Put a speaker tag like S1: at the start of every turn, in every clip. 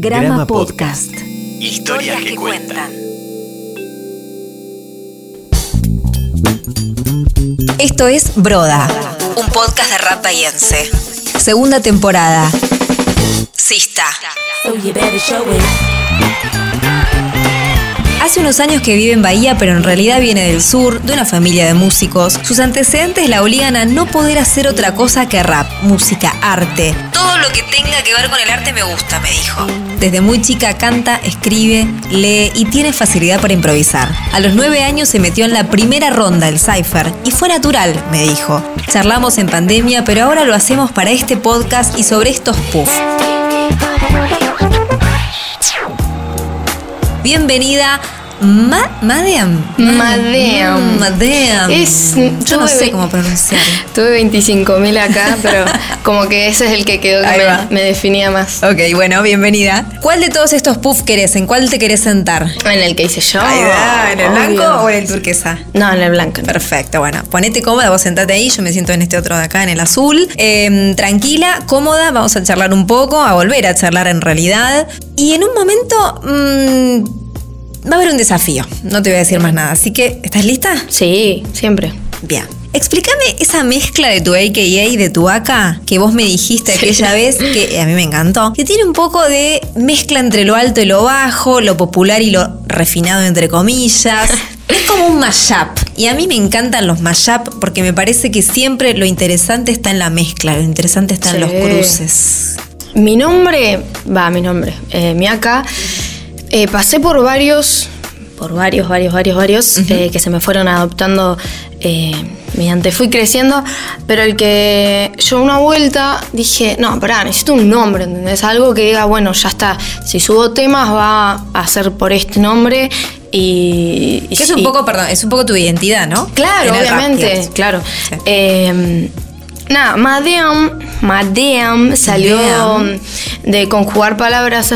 S1: Grama Podcast.
S2: Historias que cuentan.
S1: Esto es Broda, un podcast de rap bahiense. Segunda temporada. Sista. Hace unos años que vive en Bahía, pero en realidad viene del sur, de una familia de músicos. Sus antecedentes la obligan a no poder hacer otra cosa que rap, música, arte. Todo lo que tenga que ver con el arte me gusta, me dijo. Desde muy chica canta, escribe, lee y tiene facilidad para improvisar. A los nueve años se metió en la primera ronda del Cypher y fue natural, me dijo. Charlamos en pandemia, pero ahora lo hacemos para este podcast y sobre estos puff. Bienvenida. Ma Madeam.
S3: Madeam.
S1: Madeam.
S3: Es-
S1: Yo no sé cómo pronunciar.
S3: Tuve 25.000 acá, pero como que ese es el que quedó que me, me definía más.
S1: Ok, bueno, bienvenida. ¿Cuál de todos estos puff querés? ¿En cuál te querés sentar?
S3: En el que hice yo.
S1: Ahí va, ¿En el
S3: obvio.
S1: blanco o en el turquesa?
S3: No, en el blanco.
S1: Perfecto, bueno, ponete cómoda, vos sentate ahí, yo me siento en este otro de acá, en el azul. Eh, tranquila, cómoda, vamos a charlar un poco, a volver a charlar en realidad. Y en un momento mm, va a haber un desafío, no te voy a decir más nada. Así que, ¿estás lista?
S3: Sí, siempre.
S1: Bien. Explícame esa mezcla de tu AKA y de tu AK que vos me dijiste aquella vez, que a mí me encantó, que tiene un poco de mezcla entre lo alto y lo bajo, lo popular y lo refinado entre comillas. Es como un mashup. Y a mí me encantan los mashup porque me parece que siempre lo interesante está en la mezcla, lo interesante está en los cruces.
S3: Mi nombre, va, mi nombre, eh, mi acá, eh, pasé por varios, por varios, varios, varios, varios, eh, que se me fueron adoptando eh, mediante fui creciendo, pero el que yo una vuelta dije, no, pará, necesito un nombre, ¿entendés? Algo que diga, bueno, ya está, si subo temas va a ser por este nombre y... y
S1: Que es un
S3: y-
S1: poco, perdón, es un poco tu identidad, ¿no?
S3: Claro,
S1: rap,
S3: obviamente, claro.
S1: Sí.
S3: Eh, nada, Madeam, Madeam salió de conjugar palabras.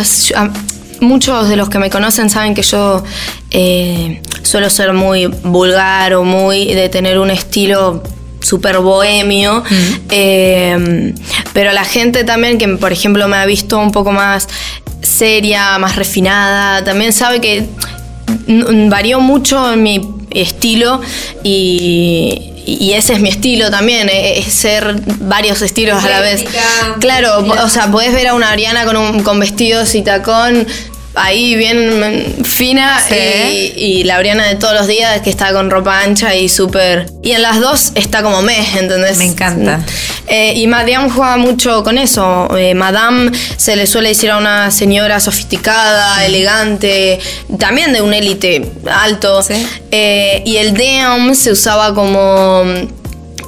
S3: Muchos de los que me conocen saben que yo eh, suelo ser muy vulgar o muy de tener un estilo súper bohemio. Eh, pero la gente también que, por ejemplo, me ha visto un poco más seria, más refinada, también sabe que varió mucho en mi estilo y, y ese es mi estilo también, eh, es ser varios estilos a la vez. Claro, o sea, podés ver a una Ariana con, un, con vestidos y tacón ahí bien fina
S1: Sí.
S3: y, y la Ariana de todos los días que está con ropa ancha y súper... Y en las dos está como me, ¿entendés?
S1: Me encanta.
S3: Eh, y Madame juega mucho con eso. Eh, Madame se le suele decir a una señora sofisticada, elegante, también de un élite alto.
S1: Sí.
S3: Eh, y el damn se usaba como.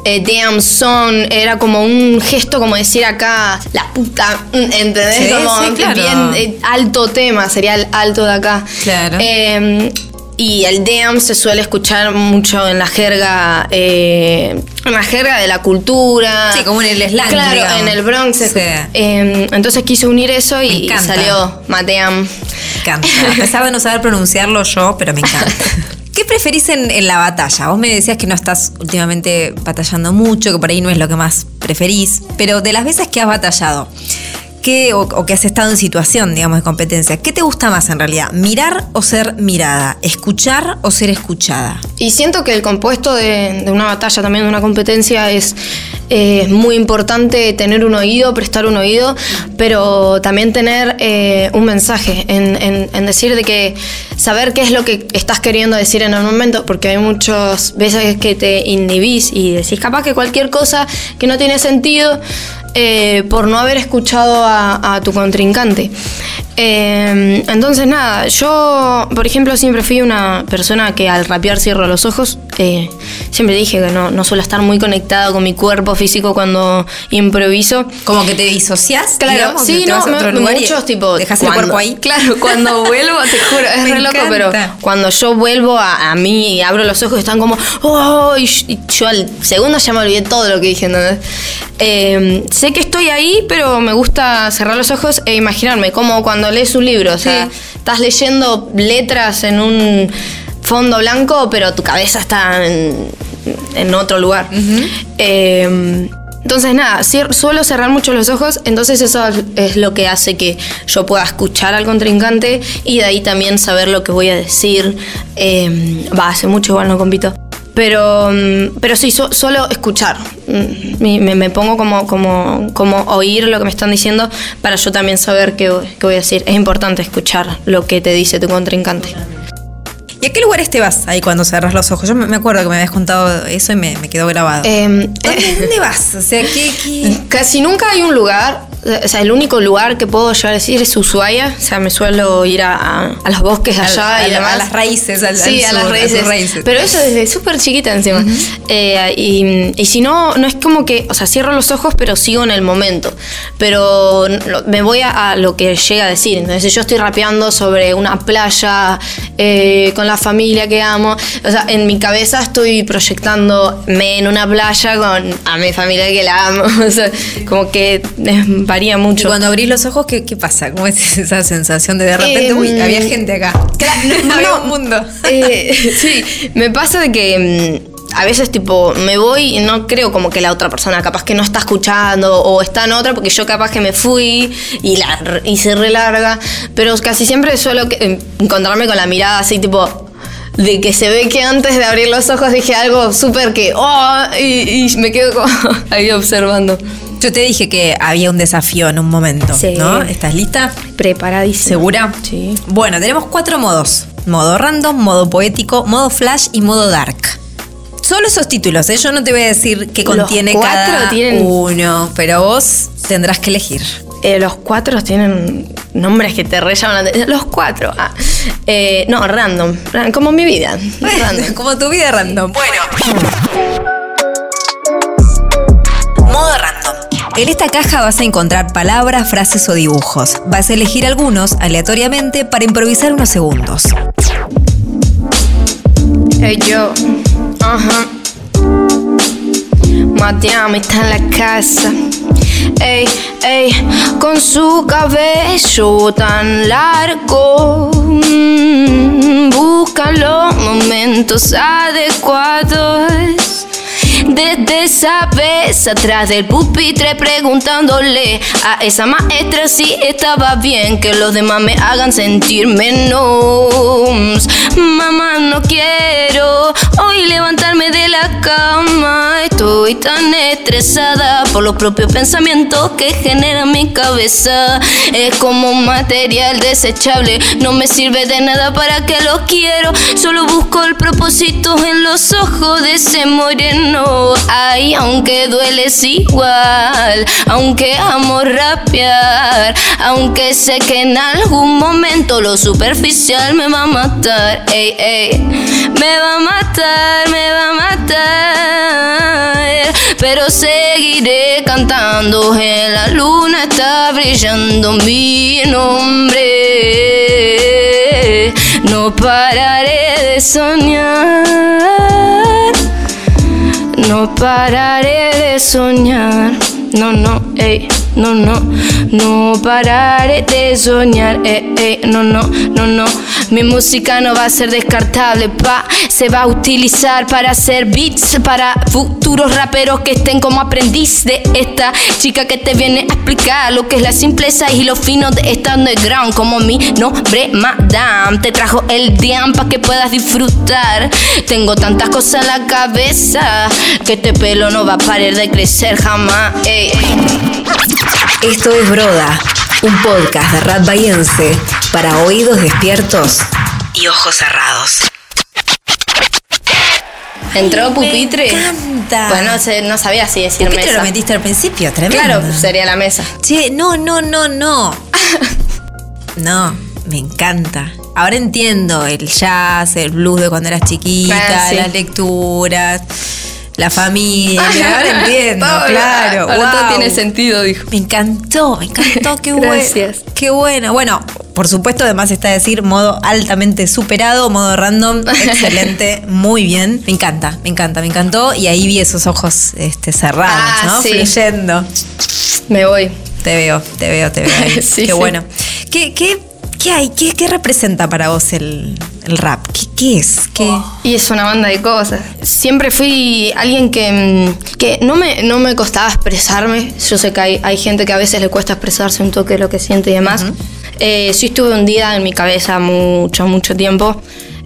S3: Eh, damn son, era como un gesto como decir acá, la puta, mm, ¿entendés?
S1: Sí,
S3: como
S1: sí, claro.
S3: bien eh, alto tema, sería el alto de acá.
S1: Claro.
S3: Eh, y el damn se suele escuchar mucho en la jerga, eh, en la jerga de la cultura.
S1: Sí, como en el slang,
S3: Claro,
S1: digamos.
S3: en el Bronx.
S1: Sí.
S3: Eh, entonces quise unir eso y salió Mateam.
S1: Me encanta. A pesar de no saber pronunciarlo yo, pero me encanta. ¿Qué preferís en, la batalla? Vos me decías que no estás últimamente batallando mucho, que por ahí no es lo que más preferís, pero de las veces que has batallado, ¿qué, o, que has estado en situación, digamos, de competencia, ¿qué te gusta más en realidad? ¿Mirar o ser mirada? ¿Escuchar o ser escuchada?
S3: Y siento que el compuesto de, una batalla, también de una competencia, es muy importante tener un oído, prestar un oído, pero también tener eh, un mensaje, en, en- en decir de que saber qué es lo que estás queriendo decir en el momento, porque hay muchas veces que te inhibís y decís capaz que cualquier cosa que no tiene sentido eh, por no haber escuchado a, a tu contrincante. Eh, entonces, nada, yo, por ejemplo, siempre fui una persona que al rapear cierro los ojos. Eh, siempre dije que no, no suelo estar muy conectado con mi cuerpo físico cuando improviso.
S1: Como que te disocias,
S3: Claro,
S1: digamos,
S3: sí, no, me- muchos tipo.
S1: dejas el cuerpo ahí.
S3: Claro, cuando vuelvo, te juro, es
S1: Me
S3: re loco, pero cuando yo vuelvo a, a mí y abro los ojos, están como, oh, y y yo al segundo ya me olvidé todo lo que dije, ¿entendés? Eh, sé que estoy ahí, pero me gusta cerrar los ojos e imaginarme, como cuando lees un libro, o sea,
S1: Sí.
S3: estás leyendo letras en un fondo blanco, pero tu cabeza está en, en otro lugar. Eh, Entonces nada, suelo cerrar mucho los ojos, entonces eso es lo que hace que yo pueda escuchar al contrincante y de ahí también saber lo que voy a decir. Eh, Va, hace mucho igual no compito. Pero, mm, pero sí, so- solo escuchar. Mm, Me, me- me pongo como, como, como oír lo que me están diciendo para yo también saber qué, qué voy a decir. Es importante escuchar lo que te dice tu contrincante.
S1: ¿Y a qué lugares te vas ahí cuando cerras los ojos? Yo me acuerdo que me habías contado eso y me, me quedó grabado.
S3: Em,
S1: ¿Dónde, dónde vas? O sea, ¿qué, qué?
S3: Casi nunca hay un lugar, o sea, el único lugar que puedo llegar a decir es Ushuaia. O sea, me suelo ir a, a- a los bosques allá
S1: A-
S3: y demás.
S1: a las raíces, al-
S3: sí,
S1: al
S3: a
S1: sur,
S3: las
S1: a
S3: raíces. Pero eso desde súper chiquita encima. Eh, y, y si no, no es como que, o sea, cierro los ojos, pero sigo en el momento. Pero me voy a, lo que llega a decir. Entonces, si yo estoy rapeando sobre una playa eh, con la familia que amo, o sea, en mi cabeza estoy proyectándome en una playa con a mi familia que la amo. O sea, como que varía
S1: Y
S3: mucho.
S1: cuando abrís los ojos, ¿qué, qué pasa? ¿Cómo es esa sensación de de repente,
S3: Em,
S1: uy, había gente acá?
S3: no,
S1: había
S3: no.
S1: un mundo.
S3: Eh, sí, me pasa de que mm, a veces tipo me voy y no creo como que la otra persona capaz que no está escuchando o está en otra porque yo capaz que me fui y la hice re larga, pero casi siempre suelo que- eh, encontrarme con la mirada así tipo de que se ve que antes de abrir los ojos dije algo súper que oh y, y me quedo ahí observando.
S1: Yo te dije que había un desafío en un momento,
S3: Sí.
S1: ¿no? ¿Estás lista?
S3: Preparadísima.
S1: ¿Segura?
S3: Sí.
S1: Bueno, tenemos cuatro modos. Modo random, modo poético, modo flash y modo dark. Solo esos títulos, ¿eh? Yo no te voy a decir qué
S3: Los
S1: contiene
S3: cuatro
S1: cada
S3: tienen-
S1: uno, pero vos tendrás que elegir.
S3: Eh, los cuatro tienen nombres que te re llaman la atención. Los cuatro. ah. Eh, no, random. Ra- Como mi vida. Random.
S1: Como tu vida random. Bueno. En esta caja vas a encontrar palabras, frases o dibujos. Vas a elegir algunos aleatoriamente para improvisar unos segundos.
S3: Hey, yo. Ajá. Matiami está en la casa. Ey, ey, con su cabello tan largo. mm, busca los momentos adecuados. Desde esa vez atrás del pupitre preguntándole a esa maestra si estaba bien que los demás me hagan sentir menos. Mamá, no quiero Estoy tan estresada por los propios pensamientos que genera mi cabeza. Es como un material desechable, no me sirve de nada para que lo quiero. Solo busco el propósito en los ojos de ese moreno. Ay, aunque dueles igual, aunque amo rapear, aunque sé que en algún momento lo superficial me va a matar. Ey, ey, me va a matar, me va a matar. Pero seguiré cantando, en la luna está brillando mi nombre. No pararé de soñar. No pararé de soñar. No, no, ey, no, no, no pararé de soñar, ey, ey, no, no, no, no. Mi música no va a ser descartable, pa. Se va a utilizar para hacer beats para futuros raperos que estén como aprendiz de esta chica que te viene a explicar lo que es la simpleza y lo fino de esta underground. Como mi nombre, Madame, te trajo el diam para que puedas disfrutar. Tengo tantas cosas en la cabeza que este pelo no va a parar de crecer jamás.
S1: Esto es Broda, un podcast de Rat Bayense para oídos despiertos y ojos cerrados.
S3: Entró pupitre.
S1: Me encanta.
S3: Pues no, sé, no sabía si decir
S1: ¿Por qué te
S3: mesa.
S1: lo metiste al principio? Tremendo.
S3: Claro, sería la mesa.
S1: Che, no, no, no, no. No, me encanta. Ahora entiendo el jazz, el blues de cuando eras chiquita,
S3: Ah, sí.
S1: las lecturas, la familia. Ahora entiendo, claro.
S3: Ahora todo tiene sentido, dijo.
S1: Me encantó, me encantó, qué bueno.
S3: Gracias.
S1: Qué bueno. Bueno, por supuesto, además está decir modo altamente superado, modo random, excelente, muy bien. Me encanta, me encanta, me encantó. Y ahí vi esos ojos este, cerrados,
S3: Ah,
S1: ¿no?
S3: sí.
S1: Fluyendo.
S3: Me voy.
S1: Te veo, te veo, te veo ahí.
S3: Sí,
S1: qué
S3: sí.
S1: bueno. ¿Qué, qué, qué hay? ¿Qué, qué representa para vos el, el rap? ¿Qué, qué es? ¿Qué?
S3: Y es una banda de cosas. Siempre fui alguien que, mm, que no, me, no me costaba expresarme. Yo sé que hay, hay gente que a veces le cuesta expresarse un toque de lo que siente y demás. Eh, sí estuve hundida en mi cabeza mucho, mucho tiempo.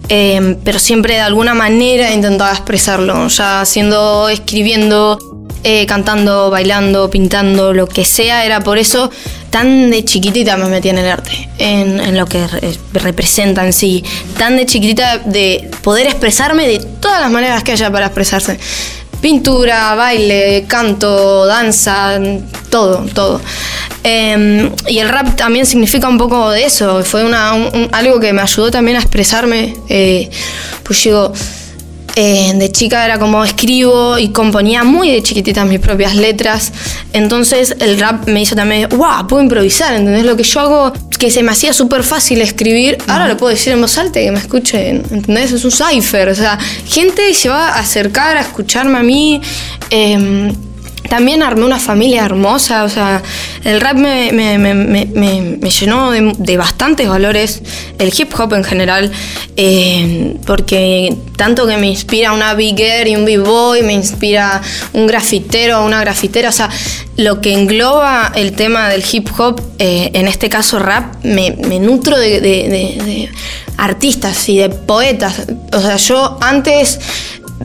S3: Eh, pero siempre de alguna manera intentaba expresarlo, ya haciendo, escribiendo, eh, cantando, bailando, pintando, lo que sea, era por eso tan de chiquitita me metí en el arte, en, en lo que re- representa en sí, tan de chiquitita de poder expresarme de todas las maneras que haya para expresarse. Pintura, baile, canto, danza, todo, todo. Eh, y el rap también significa un poco de eso. Fue una, un- un- algo que me ayudó también a expresarme. eh, pues digo, eh, de chica era como escribo y componía muy de chiquitita mis propias letras. Entonces el rap me hizo también, wow, puedo improvisar, ¿entendés? Lo que yo hago, que se me hacía súper fácil escribir, ahora lo puedo decir en voz alta y que me escuchen, ¿entendés? Es un cipher, o sea, gente se va a acercar a escucharme a mí. eh, también armé una familia hermosa, o sea, el rap me, me- me- llenó de, bastantes valores, el hip hop en general, eh, porque tanto que me inspira una bigger y un b-boy, me inspira un grafitero una grafitera, o sea, lo que engloba el tema del hip hop, eh, en este caso rap, me, nutro de- de- de artistas y de poetas, o sea, yo antes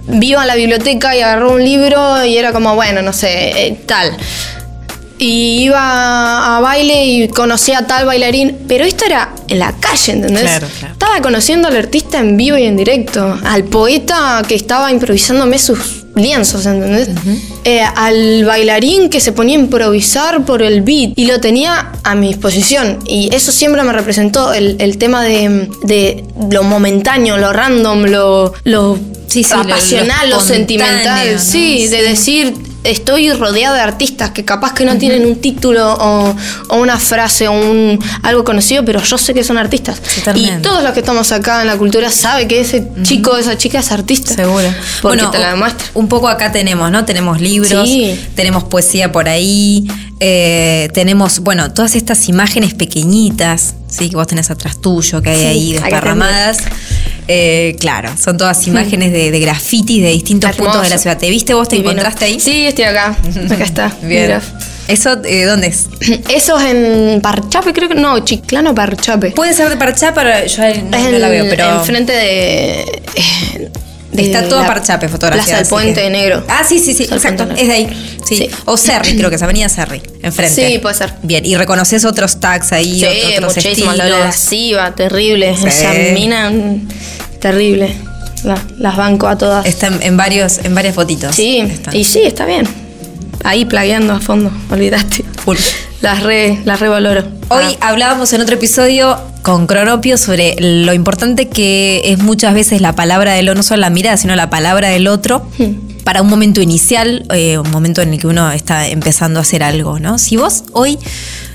S3: vivo en la biblioteca y agarró un libro y era como, bueno, no sé, eh, tal. Y iba a baile y conocía a tal bailarín, pero esto era en la calle, ¿entendés?
S1: Claro, claro.
S3: Estaba conociendo al artista en vivo y en directo, al poeta que estaba improvisándome sus lienzos, ¿entendés? Eh, al bailarín que se ponía a improvisar por el beat y lo tenía a mi disposición. Y eso siempre me representó el, el tema de, de lo momentáneo, lo random, lo, lo
S1: Sí, sí, lo- lo
S3: apasional, lo,
S1: espontáneo,
S3: sentimental.
S1: ¿no?
S3: Sí, de decir, estoy rodeada de artistas que capaz que no tienen un título o, o una frase o un, algo conocido, pero yo sé que son artistas. Y todos los que estamos acá en la cultura sabe que ese chico, esa chica es artista.
S1: Seguro.
S3: Porque
S1: Bueno,
S3: te la demuestra.
S1: Un poco acá tenemos, ¿no? Tenemos libros,
S3: Sí.
S1: tenemos poesía por ahí, eh, tenemos, bueno, todas estas imágenes pequeñitas, ¿sí? Que vos tenés atrás tuyo, que hay
S3: Sí,
S1: ahí desparramadas. Eh, claro, son todas imágenes de, de grafitis de distintos
S3: Hermoso.
S1: puntos de la ciudad. ¿Te viste vos? ¿Te
S3: Divino.
S1: encontraste ahí?
S3: Sí, estoy acá. Acá está.
S1: Bien.
S3: Mira.
S1: ¿Eso eh, dónde es?
S3: Eso es en Parchape, creo que. No, Chiclano Parchape.
S1: Puede ser de Parchá, pero yo no, no la veo, pero.
S3: Enfrente de.
S1: Está todo
S3: la
S1: Parchape fotografía.
S3: Plaza del Puente
S1: que-
S3: Negro.
S1: Ah, sí, sí, sí,
S3: Plaza
S1: exacto. Es de ahí. Sí.
S3: Sí.
S1: O Serri, creo que es Avenida Serri, enfrente.
S3: Sí, puede ser.
S1: Bien, y reconoces otros tags ahí,
S3: Sí,
S1: otros estilos.
S3: La lasciva, terrible.
S1: Sí.
S3: Esa mina, terrible. La- las banco a todas.
S1: Está en, en varios, en varias fotitos.
S3: sí,
S1: Están.
S3: y sí, está bien. Ahí plagueando a fondo, olvidaste.
S1: Full.
S3: Las re, las revaloro.
S1: Hoy hablábamos en otro episodio con Cronopio sobre lo importante que es muchas veces la palabra del otro, no solo la mirada, sino la palabra del otro, para un momento inicial, eh, un momento en el que uno está empezando a hacer algo, ¿no? Si vos hoy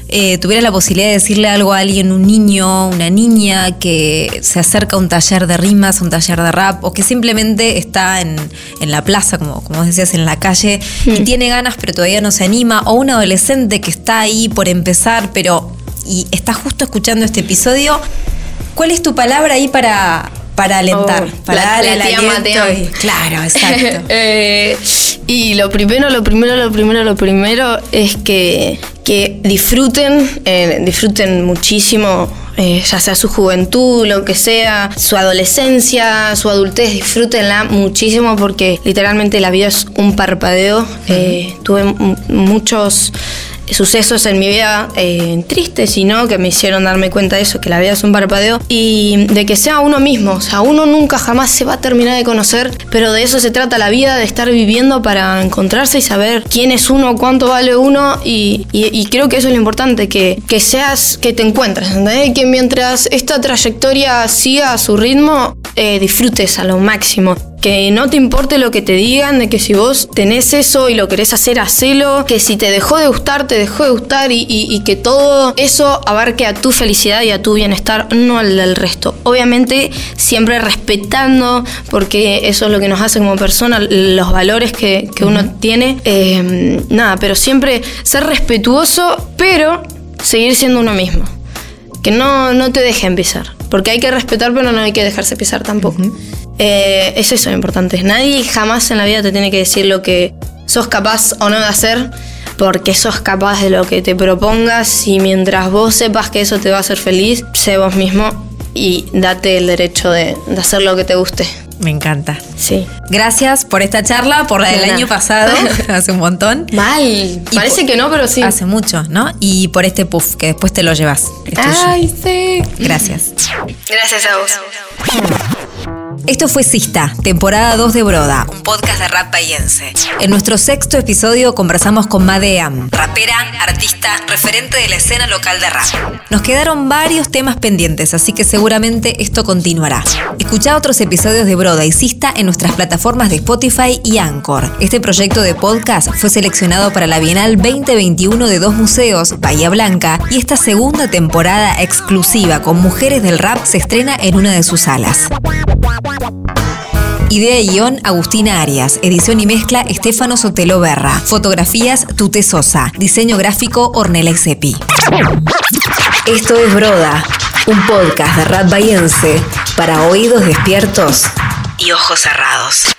S1: eh, tuvieras la posibilidad de decirle algo a alguien, un niño, una niña que se acerca a un taller de rimas, un taller de rap, o que simplemente está en, en la plaza, como, como decías, en la calle, y tiene ganas pero todavía no se anima, o un adolescente que está ahí por empezar, pero y está justo escuchando este episodio, ¿cuál es tu palabra ahí para, para alentar?
S3: Oh,
S1: para
S3: la
S1: el y- Claro, exacto.
S3: Eh, y lo primero, lo primero, lo primero, lo primero es que, que disfruten, eh, disfruten muchísimo, eh, ya sea su juventud, lo que sea, su adolescencia, su adultez, disfrútenla muchísimo porque literalmente la vida es un parpadeo. Tuve muchos sucesos en mi vida eh, tristes y no que me hicieron darme cuenta de eso, que la vida es un parpadeo y de que sea uno mismo, o sea, uno nunca jamás se va a terminar de conocer, pero de eso se trata la vida, de estar viviendo para encontrarse y saber quién es uno, cuánto vale uno y, creo que eso es lo importante, que, que seas, que te encuentres, ¿entendés? que mientras esta trayectoria siga a su ritmo, eh, disfrutes a lo máximo. Que no te importe lo que te digan, de que si vos tenés eso y lo querés hacer, hacelo. Que si te dejó de gustar, te dejó de gustar y, y- y que todo eso abarque a tu felicidad y a tu bienestar, no al del resto. Obviamente siempre respetando, porque eso es lo que nos hace como persona, los valores que, que uno tiene. Eh, nada, pero siempre ser respetuoso, pero seguir siendo uno mismo. Que no, no te dejen pisar. Porque hay que respetar, pero no hay que dejarse pisar tampoco. Eh, es eso lo importante. Nadie jamás en la vida te tiene que decir lo que sos capaz o no de hacer, porque sos capaz de lo que te propongas y mientras vos sepas que eso te va a hacer feliz, sé vos mismo y date el derecho de, de hacer lo que te guste.
S1: Me encanta.
S3: Sí.
S1: Gracias por esta charla, por la del
S3: nada.
S1: año pasado, hace un montón.
S3: Mal.
S1: Y
S3: Parece que no, pero sí.
S1: Hace mucho, ¿no? Y por este puff, que después te lo llevas. Tuyo.
S3: Ay, sí.
S1: Gracias.
S3: Gracias a vos.
S1: Esto fue Sista, temporada 2 de Broda, un podcast de rap bahiense. En nuestro sexto episodio conversamos con Madeam, rapera, artista, referente de la escena local de rap. Nos quedaron varios temas pendientes, así que seguramente esto continuará. Escuchá otros episodios de Broda y Sista en nuestras plataformas de Spotify y Anchor. Este proyecto de podcast fue seleccionado para la Bienal 2021 de dos museos, Bahía Blanca, y esta segunda temporada exclusiva con mujeres del rap se estrena en una de sus salas. Idea y guion Agustina Arias. Edición y mezcla Estefano Sotelo Berra. Fotografías Tute Sosa. Diseño gráfico Ornella Exepi. Esto es Broda, un podcast de rap bahiense para oídos despiertos y ojos cerrados.